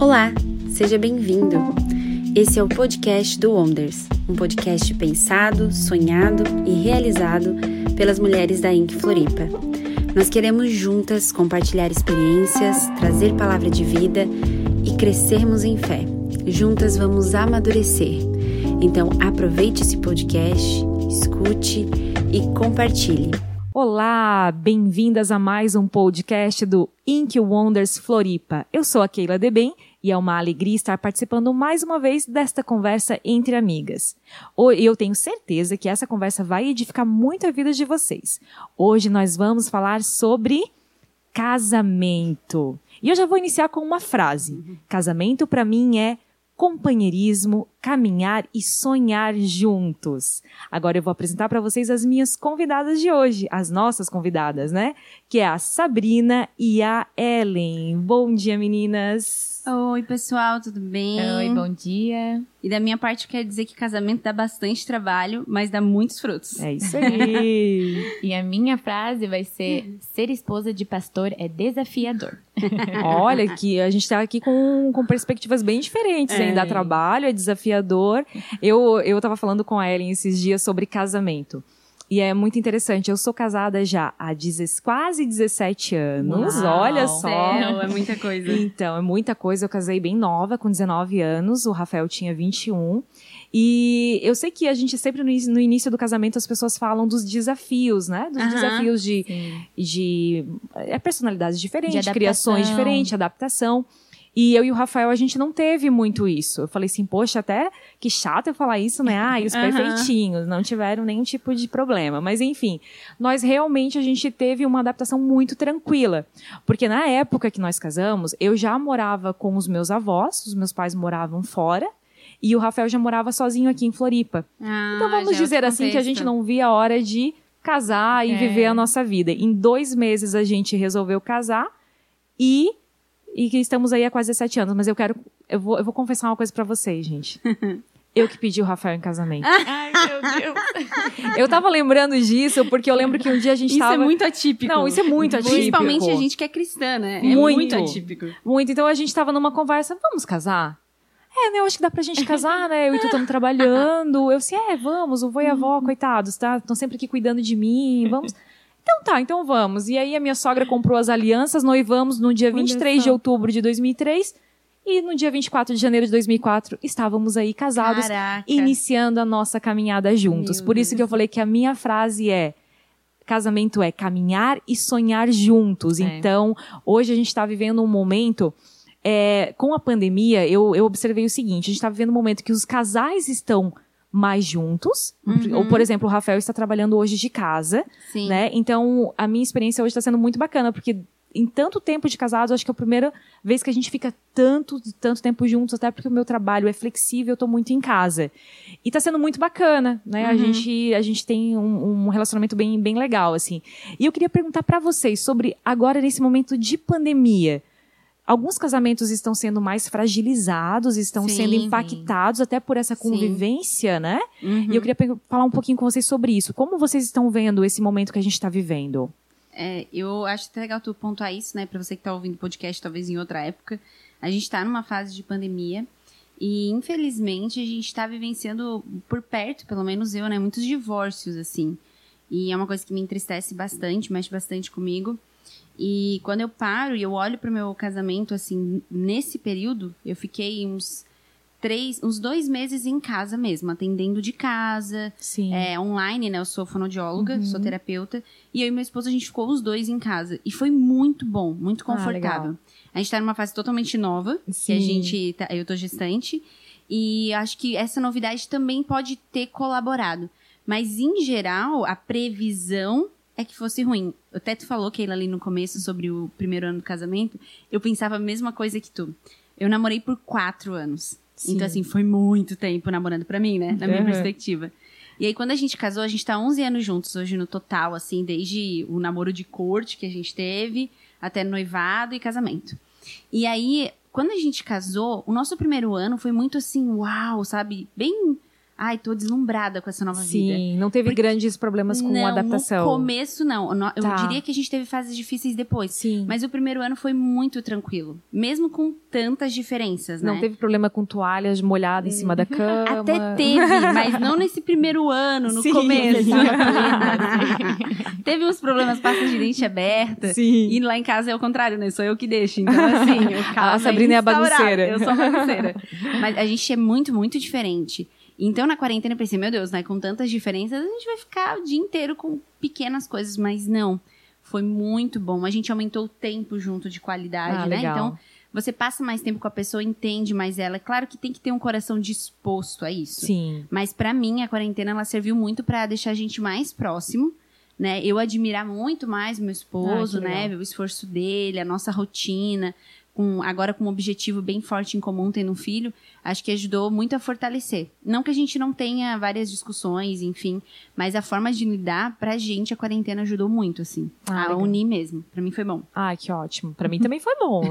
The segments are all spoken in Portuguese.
Olá, seja bem-vindo. Esse é o podcast do Wonders, um podcast pensado, sonhado e realizado pelas mulheres da Inc Floripa. Nós queremos juntas compartilhar experiências, trazer palavra de vida e crescermos em fé. Juntas vamos amadurecer. Então aproveite esse podcast, escute e compartilhe. Olá, bem-vindas a mais um podcast do Inc Wonders Floripa. Eu sou a Keila Debem e é uma alegria estar participando mais uma vez desta conversa entre amigas. Eu tenho certeza que essa conversa vai edificar muito a vida de vocês. Hoje nós vamos falar sobre casamento. E eu já vou iniciar com uma frase. Casamento para mim é companheirismo, caminhar e sonhar juntos. Agora eu vou apresentar para vocês as minhas convidadas de hoje, as nossas convidadas, né? Que é a Sabrina e a Ellen. Bom dia, meninas. Oi, pessoal, tudo bem? Oi, bom dia. E da minha parte, quer dizer que casamento dá bastante trabalho, mas dá muitos frutos. É isso aí. e a minha frase vai ser: ser esposa de pastor é desafiador. Olha, que a gente está aqui com, com perspectivas bem diferentes, é. hein? Dá trabalho, é desafiador. Eu, eu tava falando com a Ellen esses dias sobre casamento. E é muito interessante. Eu sou casada já há quase 17 anos. Uau, olha só. Céu, é muita coisa. Então, é muita coisa. Eu casei bem nova, com 19 anos. O Rafael tinha 21. E eu sei que a gente sempre no, início do casamento as pessoas falam dos desafios, né? Dos desafios de, de é, personalidades diferentes, de criações diferentes, adaptação. E eu e o Rafael, a gente não teve muito isso. Eu falei assim, poxa, até que chato eu falar isso, né? Ah, e os uhum. perfeitinhos não tiveram nenhum tipo de problema. Mas enfim, nós realmente a gente teve uma adaptação muito tranquila. Porque na época que nós casamos, eu já morava com os meus avós, os meus pais moravam fora. E o Rafael já morava sozinho aqui em Floripa. Ah, então vamos dizer assim que a gente não via a hora de casar e é. viver a nossa vida. Em dois meses a gente resolveu casar e e que estamos aí há quase sete anos, mas eu quero. Eu vou, eu vou confessar uma coisa para vocês, gente. Eu que pedi o Rafael em casamento. Ai, meu Deus. Eu tava lembrando disso porque eu lembro que um dia a gente isso tava... Isso é muito atípico. Não, isso é muito atípico. Principalmente a gente que é cristã, né? É muito, muito atípico. Muito. Então a gente tava numa conversa, vamos casar? É, né? Eu acho que dá pra gente casar, né? Eu e tu estamos trabalhando. Eu disse, é, vamos, o vô e a avó, coitados, tá? Estão sempre aqui cuidando de mim, vamos. Então tá, então vamos. E aí a minha sogra comprou as alianças, noivamos no dia 23 de outubro de 2003. E no dia 24 de janeiro de 2004, estávamos aí casados, Caraca. iniciando a nossa caminhada juntos. Meu Por isso Deus. que eu falei que a minha frase é: casamento é caminhar e sonhar juntos. É. Então, hoje a gente está vivendo um momento. É, com a pandemia, eu, eu observei o seguinte: a gente está vivendo um momento que os casais estão mais juntos. Uhum. Ou, por exemplo, o Rafael está trabalhando hoje de casa, Sim. né? Então, a minha experiência hoje está sendo muito bacana, porque em tanto tempo de casados, acho que é a primeira vez que a gente fica tanto, tanto tempo juntos, até porque o meu trabalho é flexível, eu tô muito em casa. E tá sendo muito bacana, né? Uhum. A, gente, a gente tem um, um, relacionamento bem, bem legal, assim. E eu queria perguntar para vocês sobre agora, nesse momento de pandemia, Alguns casamentos estão sendo mais fragilizados, estão sim, sendo impactados sim. até por essa convivência, sim. né? Uhum. E eu queria falar um pouquinho com vocês sobre isso. Como vocês estão vendo esse momento que a gente está vivendo? É, eu acho até legal tu pontuar isso, né? Para você que está ouvindo o podcast, talvez em outra época. A gente está numa fase de pandemia e, infelizmente, a gente está vivenciando por perto, pelo menos eu, né? Muitos divórcios, assim. E é uma coisa que me entristece bastante, mexe bastante comigo. E quando eu paro e eu olho para o meu casamento, assim, nesse período, eu fiquei uns três, uns dois meses em casa mesmo, atendendo de casa, Sim. É, online, né? Eu sou fonoaudióloga, uhum. sou terapeuta, e eu e meu esposo a gente ficou os dois em casa e foi muito bom, muito ah, confortável. Ah, a gente tá numa fase totalmente nova, Sim. que a gente, tá, eu tô gestante, e acho que essa novidade também pode ter colaborado. Mas em geral, a previsão é que fosse ruim. O Teto falou, Keila, ali no começo, sobre o primeiro ano do casamento. Eu pensava a mesma coisa que tu. Eu namorei por quatro anos. Sim. Então, assim, foi muito tempo namorando pra mim, né? Na minha uhum. perspectiva. E aí, quando a gente casou, a gente tá 11 anos juntos hoje no total, assim, desde o namoro de corte que a gente teve, até noivado e casamento. E aí, quando a gente casou, o nosso primeiro ano foi muito assim, uau, sabe? Bem ai, tô deslumbrada com essa nova Sim, vida. Sim, não teve Porque, grandes problemas com não, adaptação. No começo, não. Eu tá. diria que a gente teve fases difíceis depois. Sim. Mas o primeiro ano foi muito tranquilo. Mesmo com tantas diferenças, né? Não teve problema com toalhas molhadas em cima da cama. Até teve, mas não nesse primeiro ano, no Sim, começo. teve uns problemas, pasta de dente aberta. Sim. E lá em casa é o contrário, né? Sou eu que deixo. Então, assim, o A Sabrina é a bagunceira. Eu sou a bagunceira. mas a gente é muito, muito diferente. Então, na quarentena, eu pensei, meu Deus, né? Com tantas diferenças, a gente vai ficar o dia inteiro com pequenas coisas, mas não. Foi muito bom. A gente aumentou o tempo junto de qualidade, ah, né? Legal. Então, você passa mais tempo com a pessoa, entende mais ela. Claro que tem que ter um coração disposto a isso. Sim. Mas para mim, a quarentena, ela serviu muito para deixar a gente mais próximo. Né, eu admirar muito mais meu esposo, ah, né, o esforço dele, a nossa rotina, com, agora com um objetivo bem forte em comum, tendo um filho, acho que ajudou muito a fortalecer. Não que a gente não tenha várias discussões, enfim, mas a forma de lidar, pra gente, a quarentena ajudou muito, assim. Ah, a legal. unir mesmo. Pra mim foi bom. Ah, que ótimo. Pra mim também foi bom.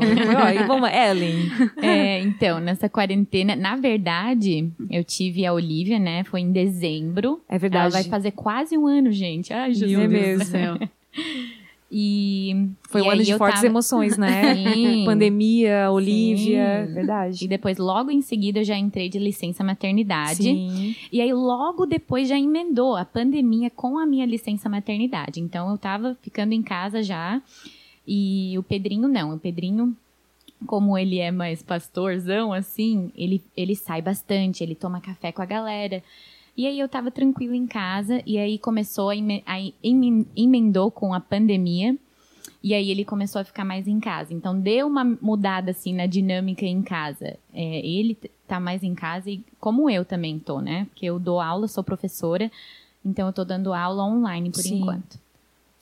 e vamos, Ellen. É, então, nessa quarentena, na verdade, eu tive a Olivia, né? Foi em dezembro. É verdade. Ela vai fazer quase um ano, gente. Ai, Jesus. Meu Deus do céu. E foi um ano de fortes tava... emoções, né? Sim. Pandemia, Olivia, Sim. verdade. E depois logo em seguida eu já entrei de licença maternidade. Sim. E aí logo depois já emendou a pandemia com a minha licença maternidade. Então eu tava ficando em casa já. E o Pedrinho não, o Pedrinho como ele é mais pastorzão assim, ele ele sai bastante, ele toma café com a galera. E aí eu tava tranquila em casa, e aí começou a, a emendou com a pandemia. E aí ele começou a ficar mais em casa. Então deu uma mudada assim na dinâmica em casa. É, ele tá mais em casa e como eu também tô, né? Porque eu dou aula, sou professora, então eu tô dando aula online por Sim. enquanto.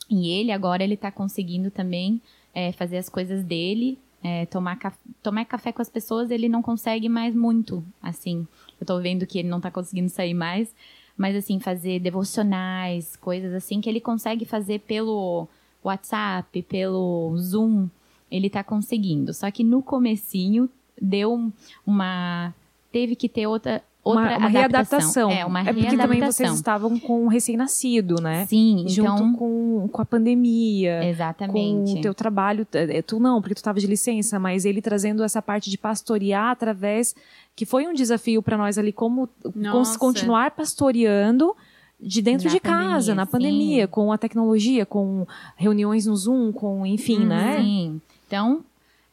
E ele agora ele tá conseguindo também é, fazer as coisas dele, é, tomar, tomar café com as pessoas, ele não consegue mais muito, assim. Eu tô vendo que ele não tá conseguindo sair mais. Mas, assim, fazer devocionais, coisas assim, que ele consegue fazer pelo WhatsApp, pelo Zoom, ele tá conseguindo. Só que no comecinho deu uma... Teve que ter outra, outra uma, uma readaptação. É, uma é porque readaptação. também vocês estavam com um recém-nascido, né? Sim, Junto então... com, com a pandemia. Exatamente. Com o teu trabalho. É, tu não, porque tu estava de licença, mas ele trazendo essa parte de pastorear através. Que foi um desafio para nós ali, como Nossa. continuar pastoreando de dentro Na de casa, pandemia, na pandemia, sim. com a tecnologia, com reuniões no Zoom, com enfim, Uhum. né? Sim. Então,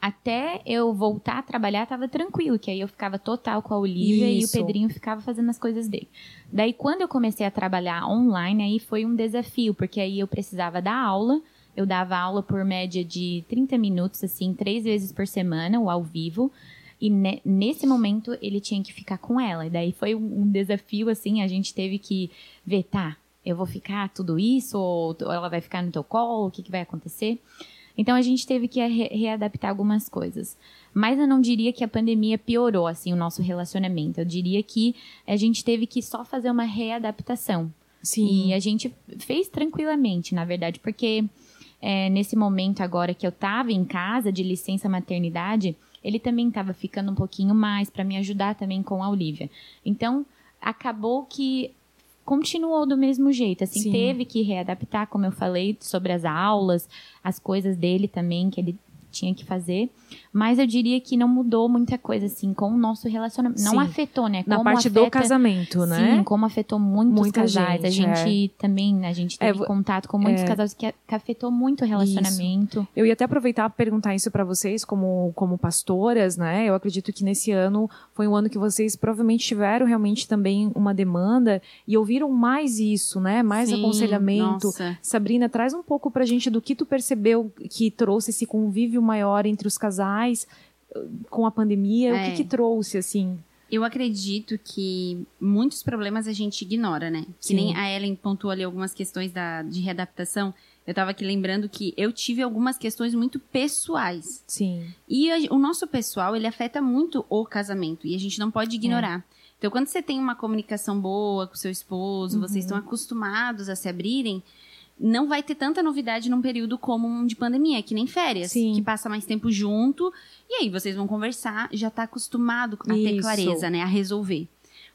até eu voltar a trabalhar, tava tranquilo, que aí eu ficava total com a Olivia Isso. e o Pedrinho ficava fazendo as coisas dele. Daí, quando eu comecei a trabalhar online, aí foi um desafio, porque aí eu precisava dar aula. Eu dava aula por média de 30 minutos, assim, três vezes por semana, o ao vivo. E ne- nesse momento ele tinha que ficar com ela. E daí foi um, um desafio, assim, a gente teve que ver, tá, eu vou ficar tudo isso, ou ou ela vai ficar no teu colo, o que, que vai acontecer? Então a gente teve que re- readaptar algumas coisas. Mas eu não diria que a pandemia piorou assim o nosso relacionamento. Eu diria que a gente teve que só fazer uma readaptação. Sim. E a gente fez tranquilamente, na verdade, porque é, nesse momento agora que eu tava em casa de licença maternidade, ele também estava ficando um pouquinho mais para me ajudar também com a Olivia. Então acabou que continuou do mesmo jeito, assim, Sim. teve que readaptar, como eu falei, sobre as aulas, as coisas dele também que ele tinha que fazer, mas eu diria que não mudou muita coisa assim com o nosso relacionamento, não Sim. afetou, né? Na Como parte do afeta- casamento, né? Sim, como afetou muitos Muita casais. gente, a gente também, a gente teve É, contato com muitos é. casais que, que afetou muito o relacionamento. Eu ia até aproveitar para perguntar isso para vocês, como, como pastoras, né? Eu acredito que nesse ano foi um ano que vocês provavelmente tiveram realmente também uma demanda e ouviram mais isso, né? Mais Sim, aconselhamento. nossa. Sabrina, traz um pouco pra gente do que tu percebeu que trouxe esse convívio maior entre os casais com a pandemia. O É. que que trouxe, assim? Eu acredito que muitos problemas a gente ignora, né? Que Sim. nem a Ellen pontuou ali algumas questões da, de readaptação. Eu tava aqui lembrando que eu tive algumas questões muito pessoais. Sim. E a- o nosso pessoal, ele afeta muito o casamento. E a gente não pode ignorar. Então, quando você tem uma comunicação boa com seu esposo, Uhum. vocês estão acostumados a se abrirem, não vai ter tanta novidade num período como um de pandemia, que nem férias, Sim. que passa mais tempo junto, e aí vocês vão conversar, já tá acostumado a ter Isso. clareza, né, a resolver.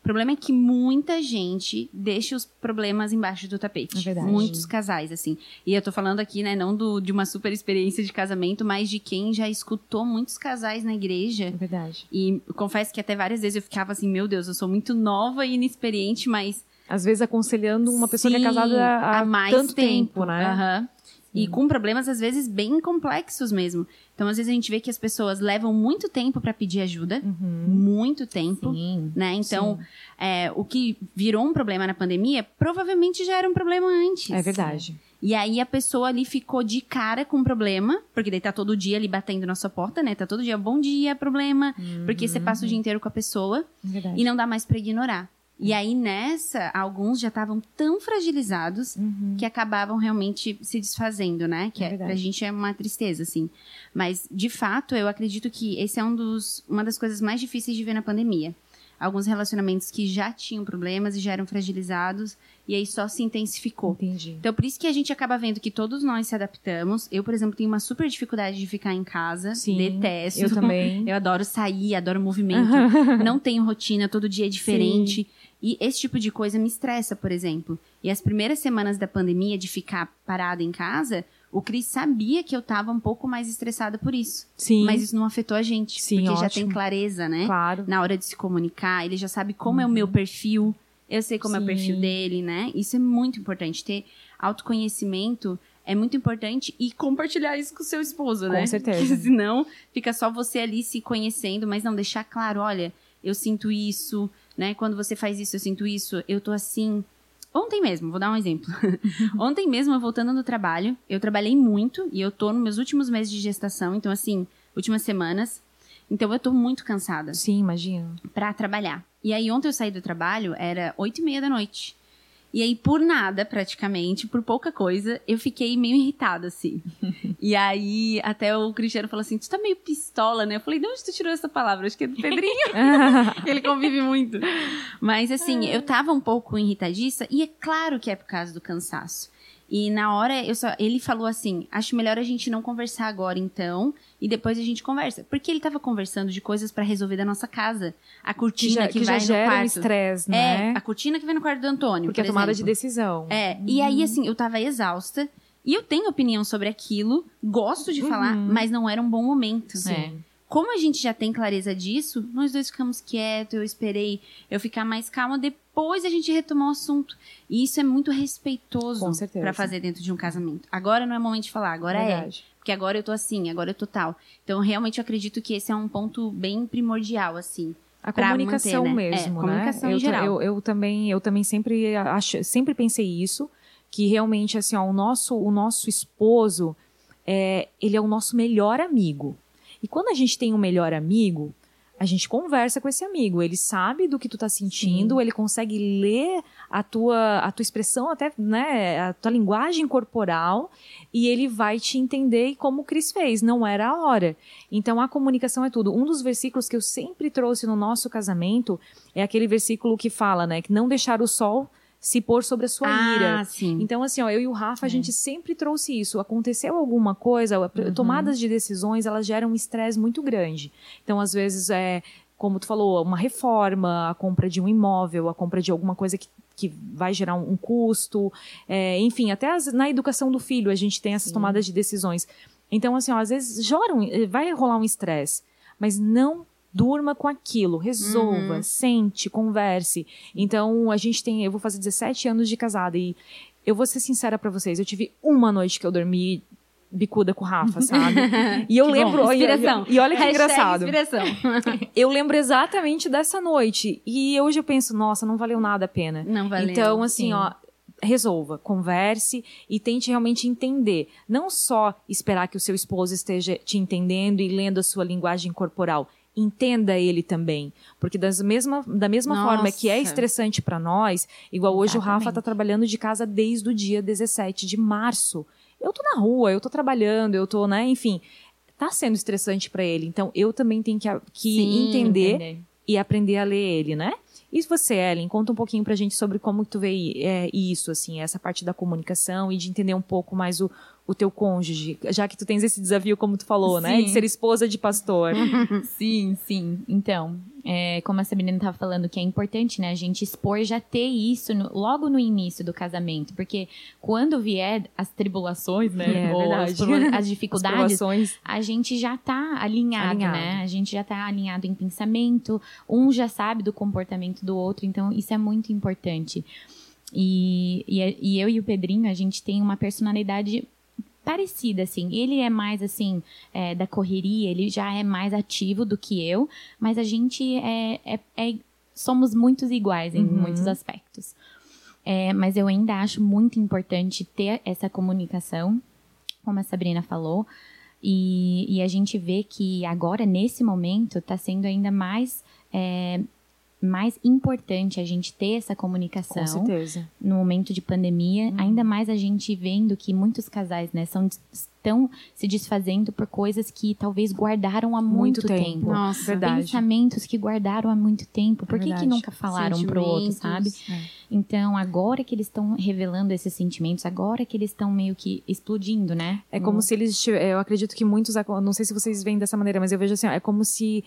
problema é que muita gente deixa os problemas embaixo do tapete. É verdade. Muitos casais, assim. E eu tô falando aqui, né, não do, de uma super experiência de casamento, mas de quem já escutou muitos casais na igreja. É verdade. E confesso que até várias vezes eu ficava assim, meu Deus, eu sou muito nova e inexperiente, mas. Às vezes aconselhando uma pessoa Sim, que é casada há, há mais tanto tempo, né? Aham. E com problemas, às vezes, bem complexos mesmo. Então, às vezes, a gente vê que as pessoas levam muito tempo para pedir ajuda. Muito tempo. Sim. Né? Então, é, o que virou um problema na pandemia, provavelmente já era um problema antes. É verdade. E aí a pessoa ali ficou de cara com o problema, porque daí tá todo dia ali batendo na sua porta, né? Tá todo dia, bom dia, problema. Porque você passa o dia inteiro com a pessoa É verdade. e não dá mais pra ignorar. E aí nessa, alguns já estavam tão fragilizados que acabavam realmente se desfazendo, né? Que É é, pra gente é uma tristeza, assim. Mas, de fato, eu acredito que esse é um dos, uma das coisas mais difíceis de ver na pandemia. Alguns relacionamentos que já tinham problemas e já eram fragilizados, e aí só se intensificou. Entendi. Então, por isso que a gente acaba vendo que todos nós se adaptamos. Eu, por exemplo, tenho uma super dificuldade de ficar em casa. Sim, Detesto. eu também. Eu adoro sair, adoro movimento. não tenho rotina, todo dia é diferente. E esse tipo de coisa me estressa, por exemplo. E as primeiras semanas da pandemia, de ficar parada em casa, o Cris sabia que eu tava um pouco mais estressada por isso. Sim. Mas isso não afetou a gente. Sim, porque já tem ótimo. clareza, né? Claro. na hora de se comunicar, ele já sabe como é o meu perfil, eu sei como é o Sim. perfil dele, né? Isso é muito importante. Ter autoconhecimento é muito importante e compartilhar isso com o seu esposo, Com né? certeza. Porque senão fica só você ali se conhecendo, mas não deixar claro, olha, eu sinto isso, né? Quando você faz isso, eu sinto isso, eu tô assim. Ontem mesmo, vou dar um exemplo. Ontem mesmo, eu voltando do trabalho, eu trabalhei muito e eu tô nos meus últimos meses de gestação, então assim, últimas semanas. Então eu tô muito cansada Sim, imagino. pra trabalhar. E aí ontem eu saí do trabalho, era oito e meia da noite. E aí, por nada, praticamente, por pouca coisa, eu fiquei meio irritada, assim. e aí, até o Cristiano falou assim, tu tá meio pistola, né? Eu falei, de onde tu tirou essa palavra? Acho que é do Pedrinho. Ele convive muito. Mas, assim, eu tava um pouco irritadiça, e é claro que é por causa do cansaço. E na hora, eu só, ele falou assim: acho melhor a gente não conversar agora, então, e depois a gente conversa. Porque ele tava conversando de coisas pra resolver da nossa casa. A Que cortina já, que, que vai no um quarto. estresse, É, né? a cortina que vem no quarto do Antônio. Porque é por tomada exemplo. de decisão. É, e aí, assim, eu tava exausta. E eu tenho opinião sobre aquilo, gosto de falar, Uhum. mas não era um bom momento. É. Como a gente já tem clareza disso, nós dois ficamos quietos, eu esperei eu ficar mais calma, depois a gente retomou o assunto. E isso é muito respeitoso pra fazer dentro de um casamento. Agora não é momento de falar, agora é. Verdade. Porque agora eu tô assim, agora eu tô tal. Então, realmente, eu acredito que esse é um ponto bem primordial, assim. A comunicação manter, né? mesmo, É, comunicação né? em eu, geral. Eu, eu também, eu também sempre acho, sempre pensei isso, que realmente assim, ó, o nosso, o nosso esposo, é, ele é o nosso melhor amigo. E quando a gente tem um melhor amigo, a gente conversa com esse amigo. Ele sabe do que tu tá sentindo, ele consegue ler a tua, a tua expressão, até, né, a tua linguagem corporal, e ele vai te entender como o Cris fez, não era a hora. Então a comunicação é tudo. Um dos versículos que eu sempre trouxe no nosso casamento é aquele versículo que fala, né, que não deixar o sol se pôr sobre a sua ira. Ah, sim. Então, assim, ó, eu e o Rafa, a gente sempre trouxe isso. Aconteceu alguma coisa, tomadas de decisões, elas geram um estresse muito grande. Então, às vezes, é, como tu falou, uma reforma, a compra de um imóvel, a compra de alguma coisa que, que vai gerar um, um custo, é, enfim, até as- na educação do filho a gente tem essas tomadas de decisões. Então, assim, ó, às vezes joram, vai rolar um estresse, mas não durma com aquilo, resolva, sente, converse. Então, a gente tem, eu vou fazer 17 anos de casada e eu vou ser sincera pra vocês, eu tive uma noite que eu dormi bicuda com o Rafa, sabe? E eu Que bom, lembro, e- Inspiração. E, olha que Hashtag engraçado. Inspiração. Eu lembro exatamente dessa noite. E hoje eu penso, nossa, não valeu nada a pena. Não valeu. Então, assim, sim. ó, resolva, converse e tente realmente entender. Não só esperar que o seu esposo esteja te entendendo e lendo a sua linguagem corporal. Entenda ele também. Porque das mesma, da mesma Nossa. forma que é estressante para nós, igual hoje o Rafa tá Exatamente. trabalhando de casa desde o dia 17 de março. Eu tô na rua, eu tô trabalhando, eu tô, né, enfim, tá sendo estressante para ele. Então eu também tenho que, que Sim, entender e aprender a ler ele, né? E você, Ellen, conta um pouquinho pra gente sobre como tu vê é, isso, assim, essa parte da comunicação e de entender um pouco mais o, o teu cônjuge, já que tu tens esse desafio, como tu falou, sim. né? De ser esposa de pastor. sim, sim. Então, é, como a Sabrina estava falando, que é importante, né? A gente expor já ter isso no, logo no início do casamento. Porque quando vier as tribulações, né? É, ou as, as, dificuldades, as a gente já tá alinhado, alinhado, né? A gente já tá alinhado em pensamento. Um já sabe do comportamento do outro. Então, isso é muito importante. E, e, e eu e o Pedrinho, a gente tem uma personalidade parecida, assim. Ele é mais, assim, é, da correria, ele já é mais ativo do que eu, mas a gente é, é, é somos muito iguais em uhum. muitos aspectos. É, mas eu ainda acho muito importante ter essa comunicação, como a Sabrina falou, e, e a gente vê que agora, nesse momento, está sendo ainda mais é, mais importante a gente ter essa comunicação Com certeza. no momento de pandemia, hum. ainda mais a gente vendo que muitos casais, né, são estão se desfazendo por coisas que talvez guardaram há muito, muito tempo. tempo. Nossa, verdade. Pensamentos que guardaram há muito tempo. Por que, que nunca falaram pro outro, sabe? É. Então, agora que eles estão revelando esses sentimentos, agora que eles estão meio que explodindo, né? É como hum. se eles, eu acredito que muitos, não sei se vocês veem dessa maneira, mas eu vejo assim, é como se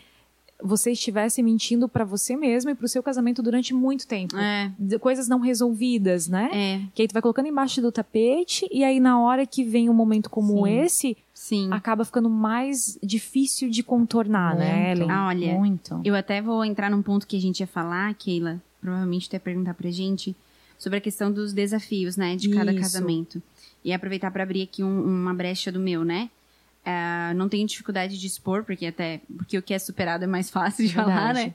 você estivesse mentindo para você mesmo e pro seu casamento durante muito tempo. É. Coisas não resolvidas, né? É. Que aí tu vai colocando embaixo do tapete e aí na hora que vem um momento como Sim. esse, Sim. acaba ficando mais difícil de contornar, né, muito. né, Ellen? Ah, olha, muito. Eu até vou entrar num ponto que a gente ia falar, Keila, provavelmente tu ia perguntar pra gente, sobre a questão dos desafios, né, de cada Isso. casamento. E aproveitar para abrir aqui um, uma brecha do meu, né? Uh, não tenho dificuldade de expor, porque até porque o que é superado é mais fácil de Verdade. falar, né?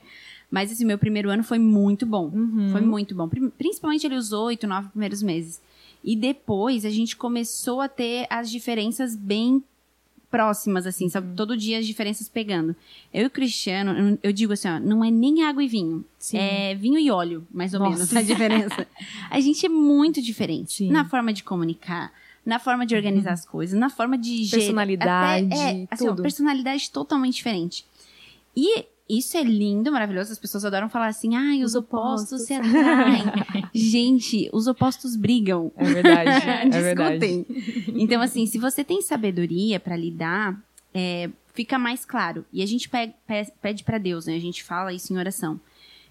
Mas esse meu primeiro ano foi muito bom. Uhum. Foi muito bom. Principalmente ali os oito, nove primeiros meses. E depois a gente começou a ter as diferenças bem próximas, assim, sabe? Uhum. Todo dia as diferenças pegando. Eu e o Cristiano, eu digo assim, ó, não é nem água e vinho. Sim. É vinho e óleo, mais ou Nossa. menos, a diferença. a gente é muito diferente Sim. na forma de comunicar, na forma de organizar as coisas, na forma de Personalidade, até, é, assim, ó, tudo. personalidade totalmente diferente. E isso é lindo, maravilhoso. As pessoas adoram falar assim, ai, os, Os opostos, opostos. se atraem. Gente, os opostos brigam. É verdade, é verdade. Discutem. Então, assim, se você tem sabedoria pra lidar, é, fica mais claro. E a gente pe- pe- pede pra Deus, né? A gente fala isso em oração.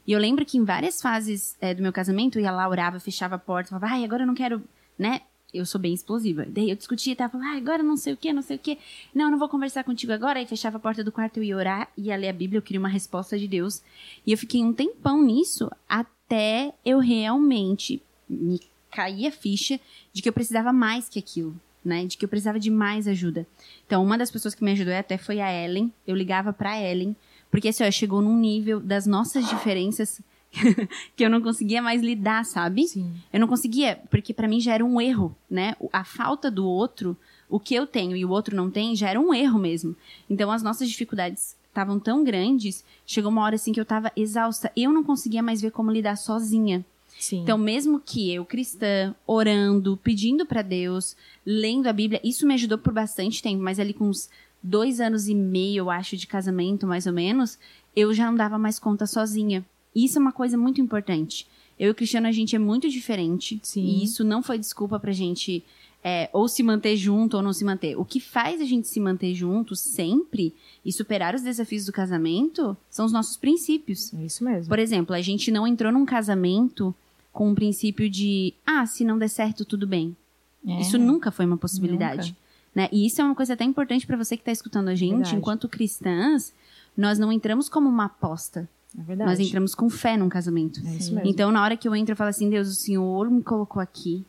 E eu lembro que em várias fases é, do meu casamento, eu ia lá, orava, fechava a porta, falava, ai, agora eu não quero, né? Eu sou bem explosiva. Daí eu discutia e tava falando, ai, agora não sei o que, não sei o que. Não, não vou conversar contigo agora. Aí fechava a porta do quarto, eu ia orar, ia ler a Bíblia, eu queria uma resposta de Deus. E eu fiquei um tempão nisso, até eu realmente me cair a ficha de que eu precisava mais que aquilo. Né, de que eu precisava de mais ajuda. Então, uma das pessoas que me ajudou até foi a Ellen. Eu ligava pra Ellen, porque assim, ó, chegou num nível das nossas diferenças que eu não conseguia mais lidar, sabe? Sim. Eu não conseguia, porque pra mim já era um erro, né? A falta do outro, o que eu tenho e o outro não tem, já era um erro mesmo. Então as nossas dificuldades estavam tão grandes, chegou uma hora assim que eu tava exausta. Eu não conseguia mais ver como lidar sozinha. Sim. Então, mesmo que eu, cristã, orando, pedindo pra Deus, lendo a Bíblia, isso me ajudou por bastante tempo, mas ali com uns dois anos e meio, eu acho, de casamento, mais ou menos, eu já não dava mais conta sozinha. Isso é uma coisa muito importante. Eu e o Cristiano, a gente é muito diferente. Sim. E isso não foi desculpa pra gente é, ou se manter junto ou não se manter. O que faz a gente se manter junto sempre e superar os desafios do casamento são os nossos princípios. É isso mesmo. Por exemplo, a gente não entrou num casamento com o princípio de, ah, se não der certo, tudo bem. É. Isso nunca foi uma possibilidade. Nunca. Né? E isso é uma coisa até importante para você que está escutando a gente. Verdade. Enquanto cristãs, nós não entramos como uma aposta. É. Nós entramos com fé num casamento. É isso mesmo. Então, na hora que eu entro, eu falo assim: Deus, o Senhor me colocou aqui.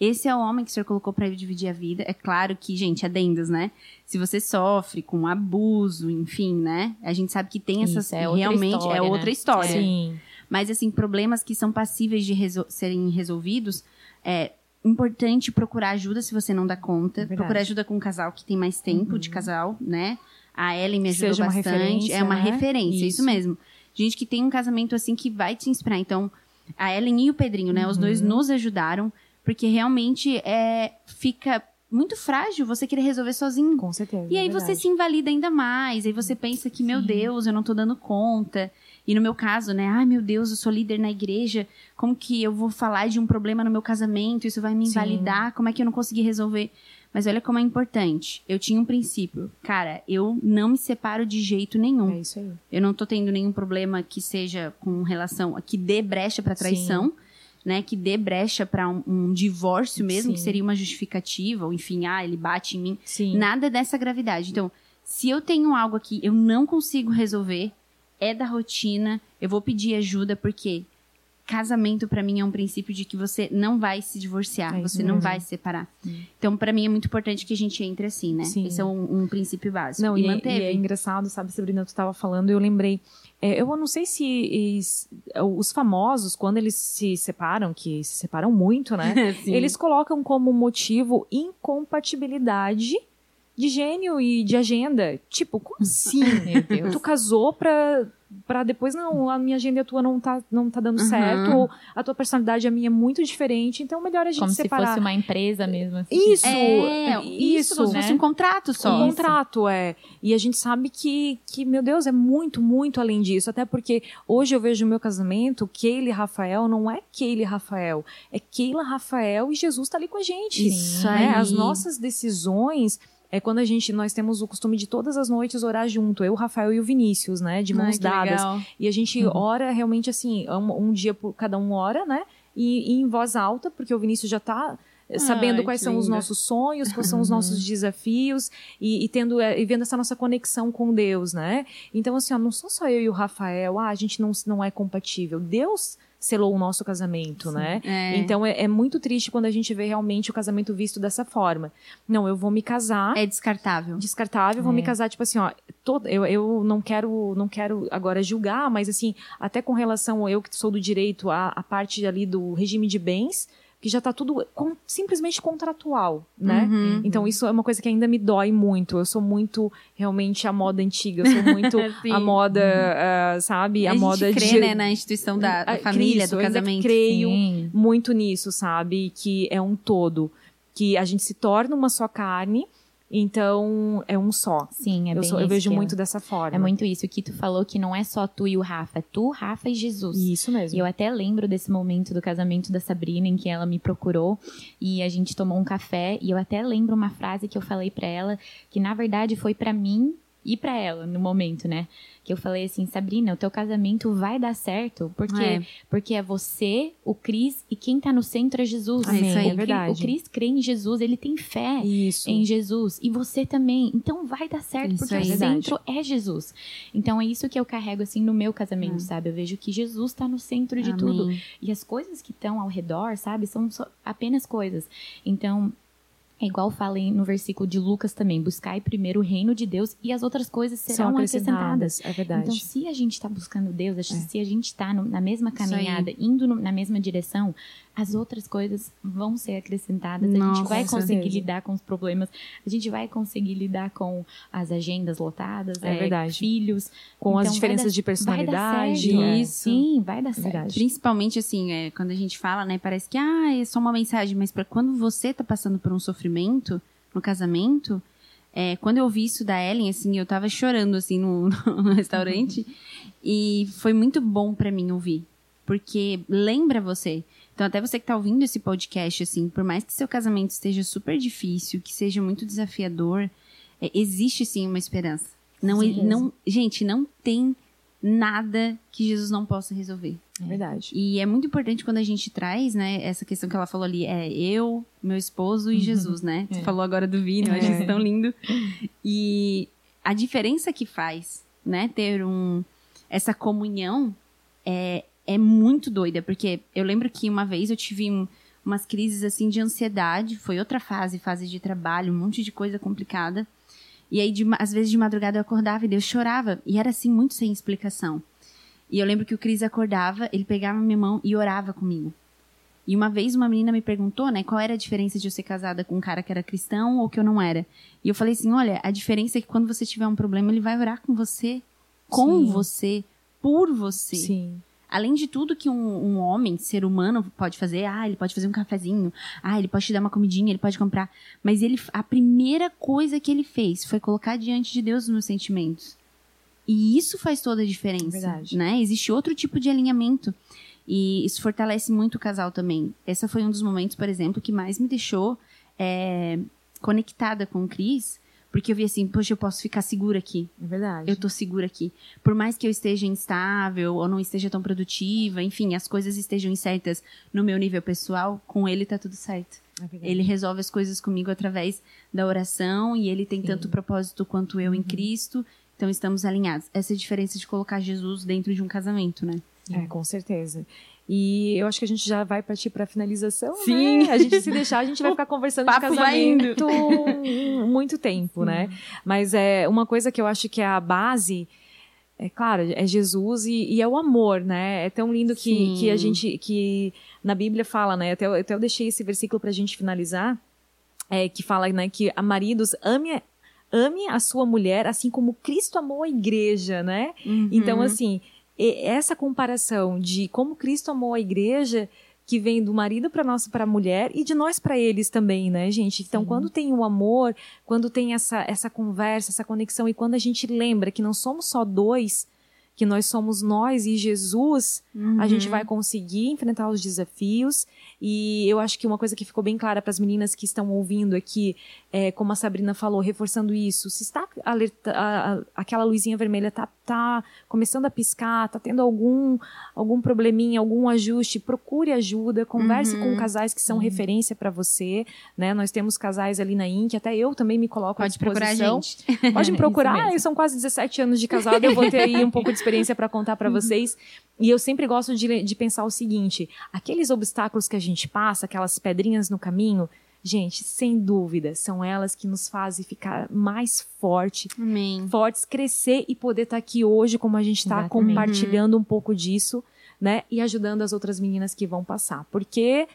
Esse é o homem que o Senhor colocou para eu dividir a vida. É claro que, gente, adendas, né? Se você sofre com abuso, enfim, né? A gente sabe que tem essas. Isso, é outra realmente história, é né? outra história. Sim. Mas, assim, problemas que são passíveis de resol- serem resolvidos, é importante procurar ajuda se você não dá conta. É procurar ajuda com um casal que tem mais tempo de casal, né? A Ellen me ajudou seja uma bastante. referência, é uma né? referência, isso. Isso. mesmo. Gente que tem um casamento assim que vai te inspirar. Então, a Ellen e o Pedrinho, né? Os dois Uhum. nos ajudaram, porque realmente é, fica muito frágil você querer resolver sozinho. Com certeza. E aí é você se invalida ainda mais. Aí você pensa que, meu Deus, eu não tô dando conta. E no meu caso, né? Ai, meu Deus, eu sou líder na igreja. Como que eu vou falar de um problema no meu casamento? Isso vai me Sim. invalidar? Como é que eu não consegui resolver? Mas olha como é importante. Eu tinha um princípio. Cara, eu não me separo de jeito nenhum. É isso aí. Eu não tô tendo nenhum problema que seja com relação. que dê brecha pra traição. Sim. Né, que dê brecha para um, um, divórcio mesmo, Sim. que seria uma justificativa, ou enfim, ah, ele bate em mim. Sim. Nada dessa gravidade. Então, se eu tenho algo aqui, eu não consigo resolver, é da rotina, eu vou pedir ajuda, porque casamento para mim é um princípio de que você não vai se divorciar, é você não vai se separar. Hum. Então, para mim é muito importante que a gente entre assim, né? Sim. Esse é um, um princípio básico. Não, e, e, e, é engraçado, sabe, Sabrina, tu estava falando, eu lembrei. É, eu não sei se os famosos, quando eles se separam, que se separam muito, né? eles colocam como motivo incompatibilidade de gênio e de agenda. Tipo, como assim? tu casou pra para depois, não, a minha agenda e a tua não tá, não tá dando uhum. certo, ou a tua personalidade e a minha é muito diferente, então melhor a gente Como separar. Como se fosse uma empresa mesmo. Assim. Isso, é, isso, isso né? fosse um contrato só. Um contrato, é. E a gente sabe que, que, meu Deus, é muito, muito além disso, até porque hoje eu vejo o meu casamento, Keila e Rafael, não é Keila e Rafael, é Keila, Rafael e Jesus tá ali com a gente. Isso né? As nossas decisões é quando a gente, nós temos o costume de todas as noites orar junto, eu, o Rafael e o Vinícius, né, de mãos Ai, dadas. Legal. E a gente uhum. ora realmente assim, um, um, dia por cada um ora, né, e, e, em voz alta, porque o Vinícius já tá eh, sabendo Ai, quais são linda. os nossos sonhos, quais são os nossos desafios e, e, tendo eh, e vendo essa nossa conexão com Deus, né? Então assim, ó, não sou só eu e o Rafael, ah, a gente não, não é compatível. Deus selou o nosso casamento, Sim, né? É. Então é, é, muito triste quando a gente vê realmente o casamento visto dessa forma. Não, eu vou me casar. É descartável. Descartável, é. vou me é. casar, tipo assim, ó, todo, eu, eu não quero não quero agora julgar, mas assim, até com relação eu que sou do direito, a, a parte ali do regime de bens que já está tudo com, simplesmente contratual, né? Uhum. Então isso é uma coisa que ainda me dói muito. Eu sou muito realmente a moda antiga, eu sou muito a moda, uh, sabe? A, a moda crê, de né, na instituição da, da família, Cristo, do casamento. Eu creio Sim. muito nisso, sabe? Que é um todo, que a gente se torna uma só carne então, é um só. Sim, é eu bem sou, Eu vejo muito dessa forma. É muito isso. O que tu falou que não é só tu e o Rafa, é tu, Rafa e Jesus. Isso mesmo. E eu até lembro desse momento do casamento da Sabrina em que ela me procurou e a gente tomou um café e eu até lembro uma frase que eu falei para ela que na verdade foi para mim e para ela no momento, né? que eu falei assim, Sabrina, o teu casamento vai dar certo, porque é. porque é você, o Cris e quem tá no centro é Jesus. Amém. Isso aí é verdade. O Cris crê em Jesus, ele tem fé Isso. em Jesus e você também. Então vai dar certo, isso porque é o centro é Jesus. Então é isso que eu carrego assim no meu casamento, é. sabe? Eu vejo que Jesus tá no centro de Amém. tudo e as coisas que estão ao redor, sabe, são apenas coisas. Então é igual fala no versículo de Lucas também: buscai primeiro o reino de Deus e as outras coisas serão acrescentadas. É verdade. Então, se a gente está buscando Deus, é. se a gente está na mesma caminhada, indo no, na mesma direção, as outras coisas vão ser acrescentadas. Nossa, a gente vai conseguir certeza. lidar com os problemas, a gente vai conseguir lidar com as agendas lotadas, é, é verdade. filhos, com então, as diferenças dar, de personalidade. Vai Isso. Sim, vai dar certo. Verdade. Principalmente assim, é, quando a gente fala, né, parece que ah, é só uma mensagem, mas para quando você está passando por um sofrimento no casamento, é, quando eu ouvi isso da Ellen, assim, eu tava chorando, assim, no, no restaurante. e foi muito bom para mim ouvir. Porque lembra você. Então, até você que tá ouvindo esse podcast, assim, por mais que seu casamento esteja super difícil, que seja muito desafiador, é, existe sim uma esperança. Não, não, gente, não tem nada que Jesus não possa resolver. É verdade. E é muito importante quando a gente traz, né, essa questão que ela falou ali, é eu, meu esposo e uhum. Jesus, né? É. Você falou agora do vinho, eu acho isso é. tão lindo. E a diferença que faz, né, ter um essa comunhão é, é muito doida, porque eu lembro que uma vez eu tive um, umas crises assim de ansiedade, foi outra fase, fase de trabalho, um monte de coisa complicada. E aí, de, às vezes de madrugada eu acordava e Deus chorava, e era assim, muito sem explicação. E eu lembro que o Cris acordava, ele pegava minha mão e orava comigo. E uma vez uma menina me perguntou, né, qual era a diferença de eu ser casada com um cara que era cristão ou que eu não era. E eu falei assim, olha, a diferença é que quando você tiver um problema, ele vai orar com você, com Sim. você, por você. Sim além de tudo que um, um, homem, ser humano, pode fazer, ah, ele pode fazer um cafezinho, ah, ele pode te dar uma comidinha, ele pode comprar. Mas ele, a primeira coisa que ele fez foi colocar diante de Deus os meus sentimentos. E isso faz toda a diferença. Verdade. Né? Existe outro tipo de alinhamento. E isso fortalece muito o casal também. Esse foi um dos momentos, por exemplo, que mais me deixou é, conectada com o Cris, porque eu vi assim, poxa, eu posso ficar segura aqui. É verdade. Eu tô segura aqui. Por mais que eu esteja instável ou não esteja tão produtiva, enfim, as coisas estejam incertas no meu nível pessoal, com ele tá tudo certo. É ele resolve as coisas comigo através da oração e ele tem Sim. tanto propósito quanto eu uhum. em Cristo. Então estamos alinhados. Essa é a diferença de colocar Jesus dentro de um casamento, né? É, com certeza. E eu acho que a gente já vai partir para finalização. Né? Sim. Né? A gente se deixar, a gente vai ficar conversando de casamento muito tempo, né? Sim. né? Mas é uma coisa que eu acho que é a base é claro, é Jesus e, e, é o amor, né? É tão lindo que, que a gente, que na Bíblia fala, né? Até, até eu deixei esse versículo pra gente finalizar, é, que fala, né, que a maridos ame, ame a sua mulher assim como Cristo amou a igreja, né? Uhum. Então, assim, essa comparação de como Cristo amou a igreja que vem do marido para nós para a mulher e de nós para eles também, né, gente? Então, Sim. quando tem o amor, quando tem essa essa conversa, essa conexão e quando a gente lembra que não somos só dois, que nós somos nós e Jesus, uhum. a gente uhum. vai conseguir enfrentar os desafios. E eu acho que uma coisa que ficou bem clara para as meninas que estão ouvindo aqui, é, como a Sabrina falou, reforçando isso, se está alerta, a, a, aquela luzinha vermelha tá, tá começando a piscar, tá tendo algum algum probleminha, algum ajuste, procure ajuda, converse uhum. com casais que são uhum. referência para você, né? Nós temos casais ali na Inc, até eu também me coloco Pode à disposição. Procurar a gente. Pode me procurar, são quase 17 anos de casado, eu vou ter aí um pouco de experiência para contar para uhum. vocês. E eu sempre gosto de, de pensar o seguinte: aqueles obstáculos que a gente passa, aquelas pedrinhas no caminho, gente, sem dúvida, são elas que nos fazem ficar mais forte, Amém. fortes, crescer e poder estar tá aqui hoje, como a gente está compartilhando um pouco disso, né? E ajudando as outras meninas que vão passar. Porque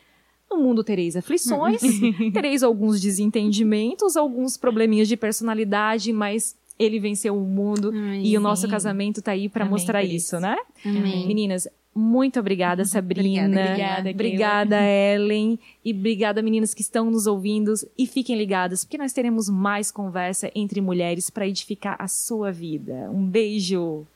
no mundo tereis aflições, tereis alguns desentendimentos, alguns probleminhas de personalidade, mas ele venceu o mundo Ai, e o nosso casamento tá aí para mostrar isso, isso, né? Amém. Meninas, muito obrigada, Sabrina. Obrigada, obrigada, Ellen. E obrigada, meninas que estão nos ouvindo. E fiquem ligadas, porque nós teremos mais conversa entre mulheres para edificar a sua vida. Um beijo.